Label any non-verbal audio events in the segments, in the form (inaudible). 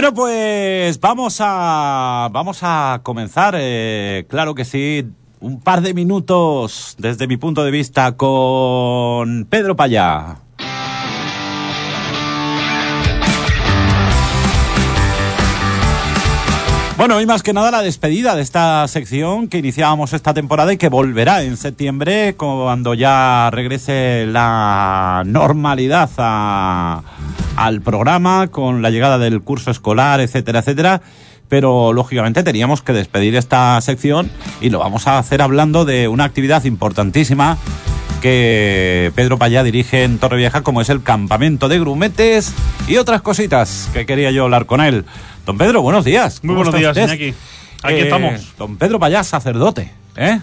Bueno, pues vamos a vamos a comenzar, eh, claro que sí, un par de minutos desde mi punto de vista con Pedro Payá. Bueno, y más que nada la despedida de esta sección que iniciábamos esta temporada y que volverá en septiembre cuando ya regrese la normalidad a, al programa con la llegada del curso escolar, etcétera, etcétera. Pero lógicamente teníamos que despedir esta sección y lo vamos a hacer hablando de una actividad importantísima que Pedro Payá dirige en Torrevieja, como es el campamento de grumetes y otras cositas que quería yo hablar con él. Don Pedro, buenos días. Muy buenos días, Iñaki. Aquí Eh, estamos. Don Pedro Payá, sacerdote, ¿eh?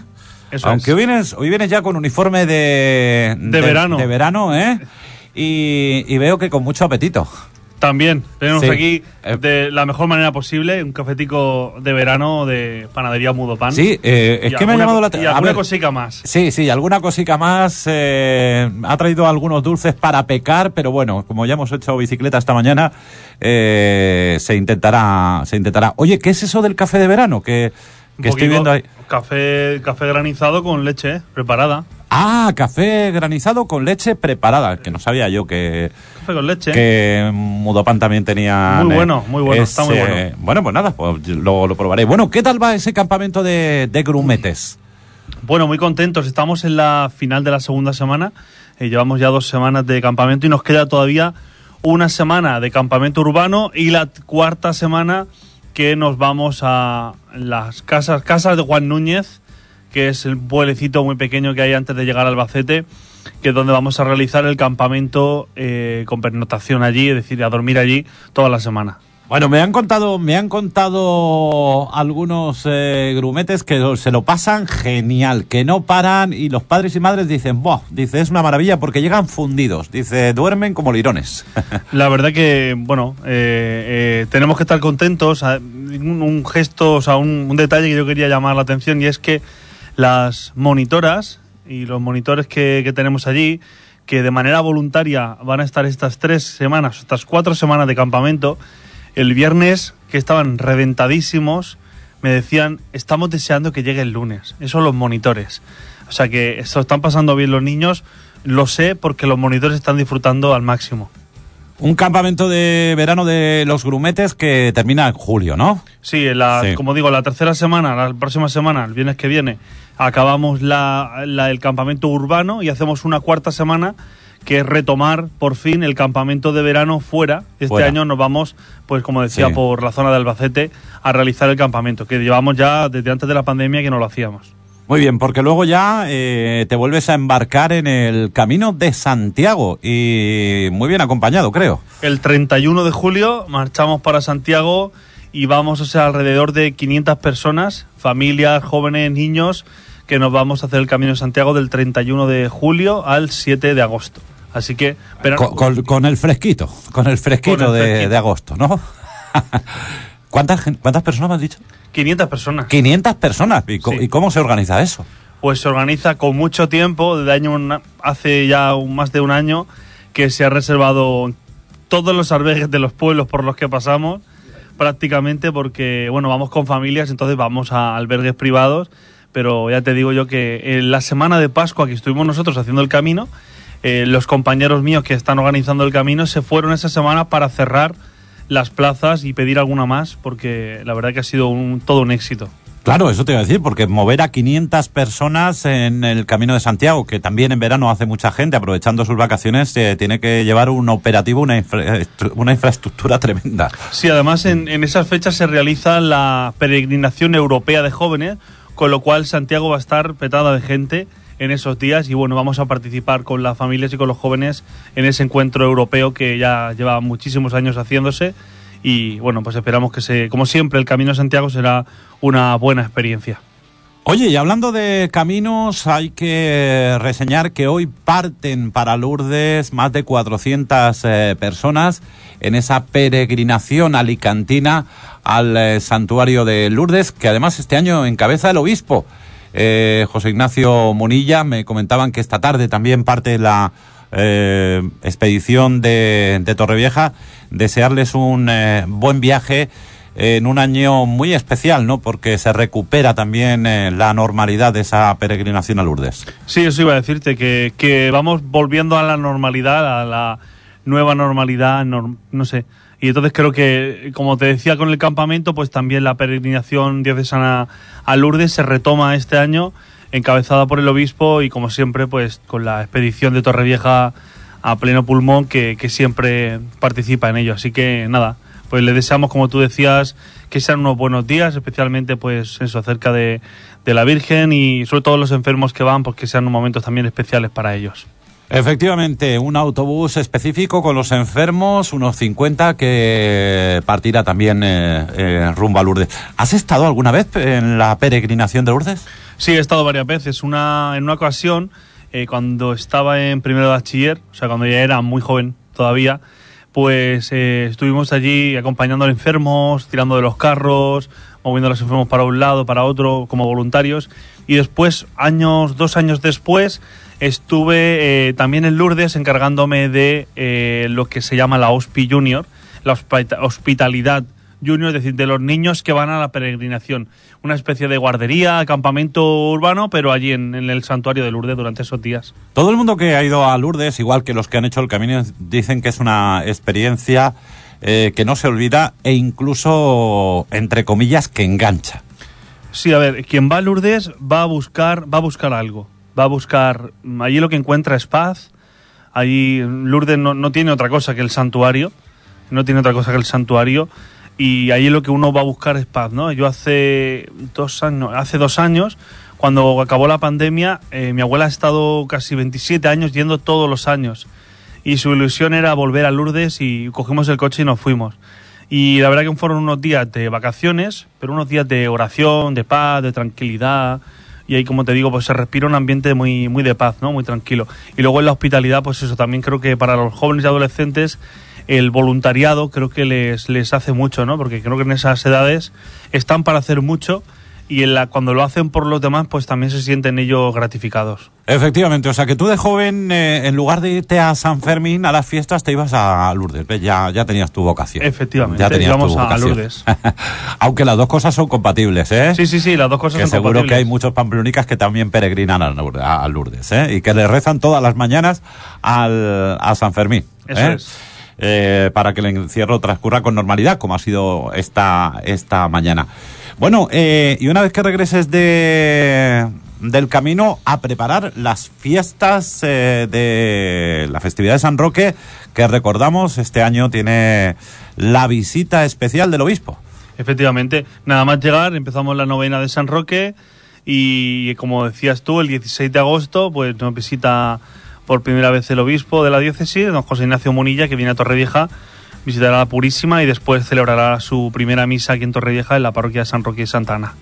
Eso Aunque es. hoy vienes, hoy vienes ya con uniforme de, De verano. De verano, ¿eh? (laughs) Y, y veo que con mucho apetito. También tenemos Sí. aquí Eh. de la mejor manera posible un cafetico de verano de panadería Mudo Pan. Sí, eh, es Y que me ha llamado la atención. alguna cosica más. Sí, sí, alguna cosica más. eh, ha traído algunos dulces para pecar, pero bueno, como ya hemos hecho bicicleta esta mañana, eh, se intentará, se intentará. Oye, ¿qué es eso del café de verano? Que, que estoy viendo ahí. Café, café granizado con leche eh, preparada. Ah, café granizado con leche preparada, que no sabía yo que, Café con leche. que Mudopan también tenía. Muy bueno, muy bueno, está muy bueno. Bueno, pues nada, pues lo, lo probaré. Bueno, ¿qué tal va ese campamento de, de grumetes? Bueno, muy contentos. Estamos en la final de la segunda semana. Eh, llevamos ya dos semanas de campamento y nos queda todavía una semana de campamento urbano y la cuarta semana que nos vamos a las casas, casas de Juan Núñez, que es el pueblecito muy pequeño que hay antes de llegar a Albacete, que es donde vamos a realizar el campamento eh, con pernotación allí, es decir, a dormir allí toda la semana. Bueno, me han contado, me han contado algunos eh, grumetes que se lo pasan genial, que no paran y los padres y madres dicen, ¡buah! Dice, es una maravilla porque llegan fundidos. Dice, duermen como lirones. (laughs) La verdad que, bueno, eh, eh, tenemos que estar contentos. a- Un, un gesto, o sea, un, un detalle que yo quería llamar la atención y es que las monitoras y los monitores que, tenemos allí, que de manera voluntaria van a estar estas tres semanas, estas cuatro semanas de campamento, el viernes que estaban reventadísimos, me decían, estamos deseando que llegue el lunes. Eso los monitores. O sea que se están pasando bien los niños, lo sé porque los monitores están disfrutando al máximo. Un campamento de verano de los grumetes que termina en julio, ¿no? Sí, en la, Sí. como digo, la tercera semana, la próxima semana, el viernes que viene, acabamos la, la- el campamento urbano y hacemos una cuarta semana que es retomar por fin el campamento de verano fuera. Este Fuera. año nos vamos, pues como decía, Sí. por la zona de Albacete a realizar el campamento, que llevamos ya desde antes de la pandemia que no lo hacíamos. Muy bien, porque luego ya eh, te vuelves a embarcar en el camino de Santiago y muy bien acompañado, creo. El 31 de julio marchamos para Santiago y vamos a ser alrededor de 500 personas, familias, jóvenes, niños, que nos vamos a hacer el Camino de Santiago del 31 de julio al 7 de agosto. Así que... pero- Con, con- con el fresquito, con el fresquito, Con el de, fresquito. de agosto, ¿no? (laughs) ¿Cuántas, ¿Cuántas personas me has dicho? 500 personas. 500 personas. ¿Y, co- Sí. y cómo se organiza eso? Pues se organiza con mucho tiempo, desde año una- hace ya un- más de un año que se ha reservado todos los albergues de los pueblos por los que pasamos, prácticamente porque, bueno, vamos con familias, entonces vamos a albergues privados, pero ya te digo yo que en la semana de Pascua que estuvimos nosotros haciendo el camino, eh, los compañeros míos que están organizando el camino se fueron esa semana para cerrar las plazas y pedir alguna más, porque la verdad que ha sido un, todo un éxito. Claro, eso te iba a decir, porque mover a 500 personas en el Camino de Santiago, que también en verano hace mucha gente, aprovechando sus vacaciones, eh, tiene que llevar un operativo, una, infra- una infraestructura (laughs) tremenda. Sí, además en, en esas fechas se realiza la peregrinación europea de jóvenes, con lo cual Santiago va a estar petada de gente en esos días y bueno, vamos a participar con las familias y con los jóvenes en ese encuentro europeo que ya lleva muchísimos años haciéndose y bueno, pues esperamos que se, como siempre, el Camino de Santiago será una buena experiencia. Oye, y hablando de caminos, hay que reseñar que hoy parten para Lourdes más de 400 eh, personas en esa peregrinación alicantina al eh, santuario de Lourdes, que además este año encabeza el obispo. Eh, José Ignacio Munilla, me comentaban que esta tarde también parte la, eh, expedición de, de, Torrevieja, desearles un eh, buen viaje en un año muy especial, ¿no? Porque se recupera también eh, la normalidad de esa peregrinación a Lourdes. Sí, eso iba a decirte, que vamos volviendo a la normalidad, a la nueva normalidad, no sé. Y entonces creo que, como te decía con el campamento, pues también la peregrinación diocesana a Lourdes se retoma este año, encabezada por el obispo y como siempre, pues con la expedición de Torrevieja a pleno pulmón que, siempre participa en ello. Así que nada, pues le deseamos, como tú decías, que sean unos buenos días, especialmente pues eso, acerca de, de la Virgen y sobre todo los enfermos que van, pues que sean unos momentos también especiales para ellos. Efectivamente, un autobús específico con los enfermos, unos 50 que partirá también eh, eh, rumbo a Lourdes. ¿Has estado alguna vez en la peregrinación de Lourdes? Sí, he estado varias veces. Una, en una ocasión, eh, cuando estaba en primero de bachiller, o sea, cuando ya era muy joven todavía, pues eh, estuvimos allí acompañando a los enfermos, tirando de los carros, moviendo los enfermos para un lado, para otro, como voluntarios. Y después, años, dos años después, estuve eh, también en Lourdes encargándome de eh, lo que se llama la HOSPI Junior, la hospitalidad junior, es decir, de los niños que van a la peregrinación. Una especie de guardería, campamento urbano, pero allí en, en, el santuario de Lourdes durante esos días. Todo el mundo que ha ido a Lourdes, igual que los que han hecho el camino, dicen que es una experiencia eh, que no se olvida e incluso, entre comillas, que engancha. Sí, a ver, quien va a Lourdes va a buscar, va a buscar algo. Va a buscar, allí lo que encuentra es paz. Allí Lourdes no, no tiene otra cosa que el santuario. No tiene otra cosa que el santuario y ahí lo que uno va a buscar es paz, ¿no? Yo hace dos años, hace dos años, cuando acabó la pandemia, eh, mi abuela ha estado casi 27 años yendo todos los años y su ilusión era volver a Lourdes y cogimos el coche y nos fuimos. Y la verdad que fueron unos días de vacaciones, pero unos días de oración, de paz, de tranquilidad. Y ahí, como te digo, pues se respira un ambiente muy, muy de paz, ¿no? Muy tranquilo. Y luego en la hospitalidad, pues eso, también creo que para los jóvenes y adolescentes el voluntariado creo que les, les hace mucho, ¿no? Porque creo que en esas edades están para hacer mucho y en la, cuando lo hacen por los demás, pues también se sienten ellos gratificados. Efectivamente, o sea que tú de joven, eh, en lugar de irte a San Fermín a las fiestas, te ibas a Lourdes, ¿ves? Ya, ya tenías tu vocación. Efectivamente, ya tenías íbamos tu a vocación. Lourdes. (laughs) Aunque las dos cosas son compatibles, ¿eh? Sí, sí, sí, las dos cosas que son seguro compatibles. que hay muchos pamplonicas que también peregrinan a Lourdes, a Lourdes, ¿eh? Y que le rezan todas las mañanas al, a San Fermín. Eso ¿eh? es. Eh, para que el encierro transcurra con normalidad, como ha sido esta, esta mañana. Bueno, eh, y una vez que regreses de, del camino, a preparar las fiestas eh, de la festividad de San Roque, que recordamos, este año tiene la visita especial del obispo. Efectivamente, nada más llegar, empezamos la novena de San Roque y como decías tú, el 16 de agosto, pues nos visita por primera vez el obispo de la diócesis, don José Ignacio Munilla, que viene a Torrevieja, visitará la Purísima y después celebrará su primera misa aquí en Torrevieja en la parroquia de San Roque y Santa Ana.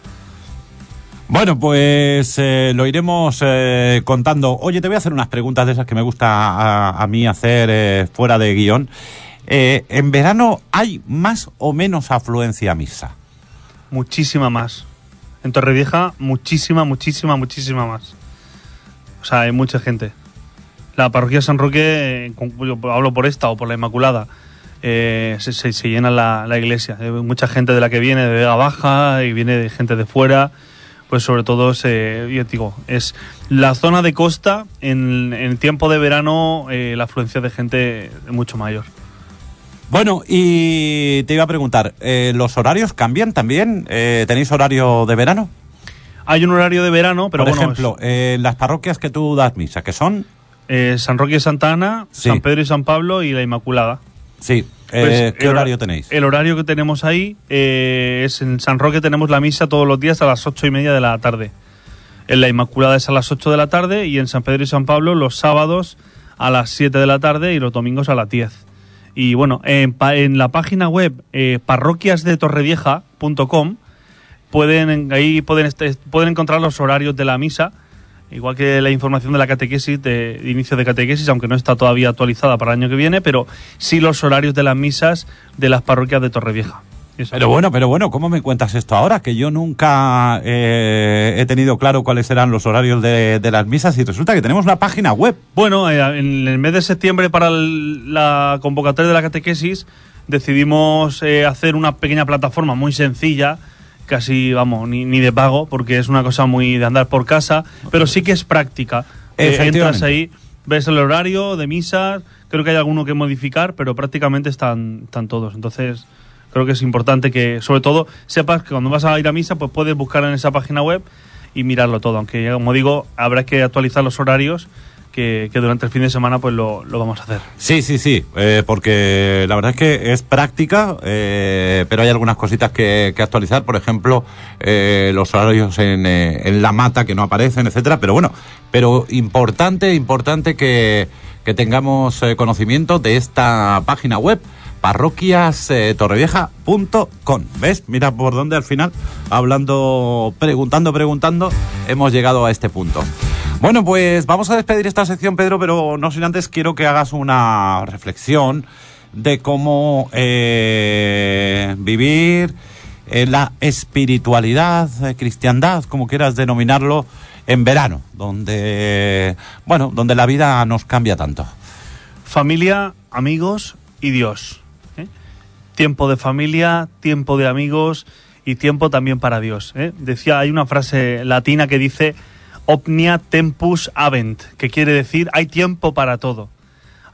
Bueno, pues eh, lo iremos eh, contando. Oye, te voy a hacer unas preguntas de esas que me gusta a, a mí hacer eh, fuera de guion. ¿En verano hay más o menos afluencia a misa? Muchísima más. En Torrevieja, muchísima, muchísima, muchísima más. O sea, hay mucha gente. La parroquia de San Roque, yo hablo por esta o por la Inmaculada, eh, se, se- se llena la, la iglesia. Hay mucha gente de la que viene de Vega Baja y viene de gente de fuera. Pues sobre todo, se, yo digo, es la zona de costa, en, en tiempo de verano, eh, la afluencia de gente es mucho mayor. Bueno, y te iba a preguntar, eh, ¿los horarios cambian también? Eh, ¿Tenéis horario de verano? Hay un horario de verano, pero Por bueno, ejemplo, eh, las parroquias que tú das misa, que son... Eh, San Roque y Santa Ana, Sí. San Pedro y San Pablo y la Inmaculada. Sí, Pues, eh, ¿qué el hora- horario tenéis? El horario que tenemos ahí eh, es en San Roque tenemos la misa todos los días a las ocho y media de la tarde. En la Inmaculada es a las 8 de la tarde y en San Pedro y San Pablo los sábados a las 7 de la tarde y los domingos a las 10. Y bueno, en, pa- en la página web eh, parroquiasdetorrevieja.com pueden ahí pueden pueden encontrar los horarios de la misa igual que la información de la catequesis de, inicio de catequesis aunque no está todavía actualizada para el año que viene pero sí los horarios de las misas de las parroquias de Torrevieja Eso. Pero bueno, pero bueno, ¿cómo me cuentas esto ahora? Que yo nunca eh, he tenido claro cuáles eran los horarios de, de las misas y resulta que tenemos una página web. Bueno, eh, en el mes de septiembre para el- la convocatoria de la catequesis decidimos eh, hacer una pequeña plataforma muy sencilla, casi, vamos, ni, ni de pago, porque es una cosa muy de andar por casa, pero sí que es práctica. Eh, entras ahí, ves el horario de misas, creo que hay alguno que modificar, pero prácticamente están, están todos. Entonces, creo que es importante que, sobre todo, sepas que cuando vas a ir a misa, pues puedes buscar en esa página web y mirarlo todo. Aunque, como digo, habrá que actualizar los horarios que, que durante el fin de semana pues lo, lo vamos a hacer. Sí, sí, sí, eh, porque la verdad es que es práctica, eh, pero hay algunas cositas que, que actualizar, por ejemplo, eh, los horarios en, eh, en la mata que no aparecen, etcétera, pero bueno, pero importante, importante que, que tengamos eh, conocimiento de esta página web parroquiastorrevieja.com. ¿Ves? Mira por dónde al final, hablando, preguntando, preguntando, hemos llegado a este punto. Bueno, pues vamos a despedir esta sección, Pedro, pero no sin antes quiero que hagas una reflexión de cómo eh, vivir eh, la espiritualidad, eh, cristiandad, como quieras denominarlo, en verano, donde, bueno, donde la vida nos cambia tanto. Familia, amigos y Dios. Tiempo de familia, tiempo de amigos y tiempo también para Dios. Decía, hay una frase latina que dice omnia tempus avent, que quiere decir hay tiempo para todo.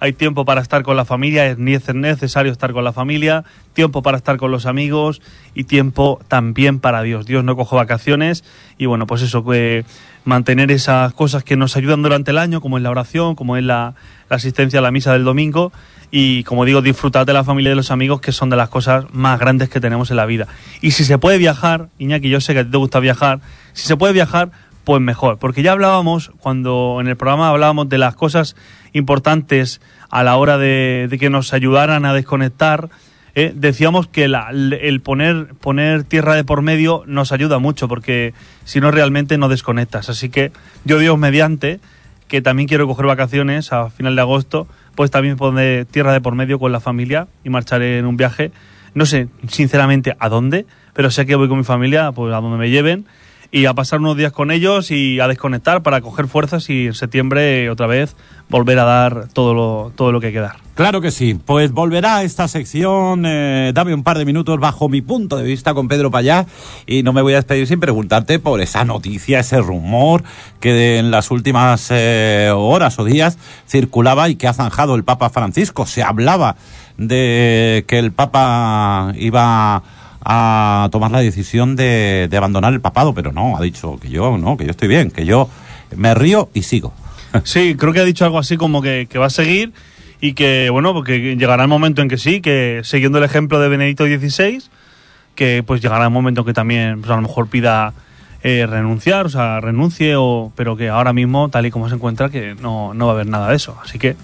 Hay tiempo para estar con la familia, es necesario estar con la familia, tiempo para estar con los amigos y tiempo también para Dios. Dios no coge vacaciones y bueno, pues eso, que mantener esas cosas que nos ayudan durante el año, como es la oración, como es la, la asistencia a la misa del domingo y como digo, disfrutar de la familia y de los amigos, que son de las cosas más grandes que tenemos en la vida. Y si se puede viajar, Iñaki, yo sé que a ti te gusta viajar, si se puede viajar, pues mejor, porque ya hablábamos, cuando en el programa hablábamos de las cosas importantes a la hora de, de que nos ayudaran a desconectar, eh, decíamos que la- el poner, poner tierra de por medio nos ayuda mucho, porque si no realmente no desconectas. Así que yo Dios mediante, que también quiero coger vacaciones a final de agosto, pues también poner tierra de por medio con la familia y marcharé en un viaje. No sé, sinceramente, a dónde, pero sé que voy con mi familia, pues a donde me lleven y a pasar unos días con ellos y a desconectar para coger fuerzas y en septiembre otra vez volver a dar todo lo, todo lo que hay que dar. Claro que sí. Pues volverá esta sección. eh, dame un par de minutos bajo mi punto de vista con Pedro Payá. Y no me voy a despedir sin preguntarte por esa noticia, ese rumor que en las últimas eh, horas o días circulaba y que ha zanjado el Papa Francisco. Se hablaba de que el Papa iba a tomar la decisión de, de abandonar el papado, pero no, ha dicho que yo no, que yo estoy bien, que yo me río y sigo. (laughs) Sí, creo que ha dicho algo así como que, va a seguir y que, bueno, porque llegará el momento en que sí, que siguiendo el ejemplo de Benedicto XVI, que pues llegará el momento en que también pues, a lo mejor pida eh, renunciar, o sea, renuncie, o, pero que ahora mismo, tal y como se encuentra, que no, no va a haber nada de eso. Así que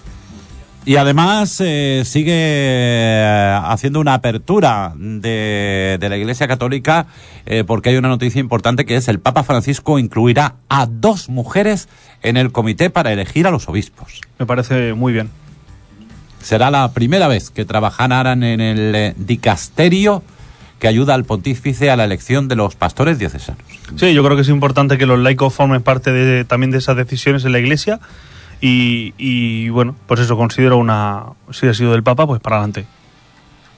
Y además eh, sigue eh, haciendo una apertura de, de la Iglesia Católica eh, porque hay una noticia importante que es el Papa Francisco incluirá a dos mujeres en el comité para elegir a los obispos. me parece muy bien. Será la primera vez que trabajarán en el dicasterio que ayuda al pontífice a la elección de los pastores diocesanos. Sí, yo creo que es importante que los laicos formen parte de, también de esas decisiones en la Iglesia y, y, bueno, pues eso considero una, si ha sido del Papa, pues para adelante.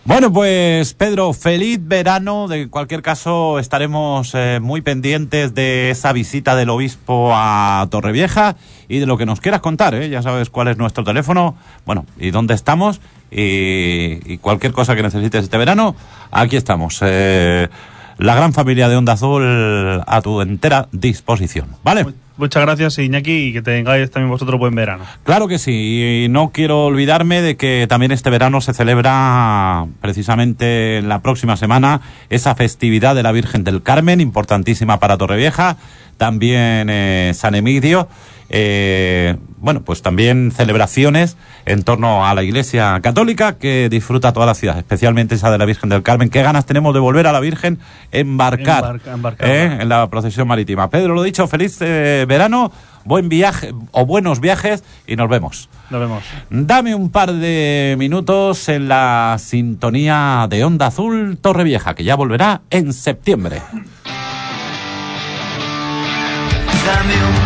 Bueno, pues Pedro, feliz verano. De cualquier caso, estaremos eh, muy pendientes de esa visita del obispo a Torrevieja y de lo que nos quieras contar. ¿eh? Ya sabes cuál es nuestro teléfono, bueno, y dónde estamos. Y, y cualquier cosa que necesites este verano, aquí estamos. Eh, la gran familia de Onda Azul a tu entera disposición. ¿Vale? Muchas gracias, Iñaki, y que tengáis también vosotros buen verano. Claro que sí, y no quiero olvidarme de que también este verano se celebra precisamente en la próxima semana esa festividad de la Virgen del Carmen, importantísima para Torrevieja, también eh, San Emidio, eh, bueno, pues también celebraciones en torno a la Iglesia Católica que disfruta toda la ciudad, especialmente esa de la Virgen del Carmen. ¿Qué ganas tenemos de volver a la Virgen embarcar, Embarca- embarcar, eh, en la procesión marítima? Pedro, lo dicho, feliz eh, verano. buen viaje o buenos viajes y nos vemos. Nos vemos. Dame un par de minutos en la sintonía de Onda Azul Torrevieja, que ya volverá en septiembre. Dame un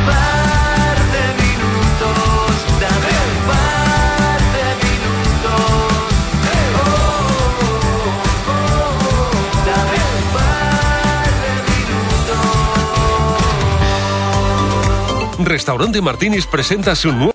Restaurante Martínez presenta su nuevo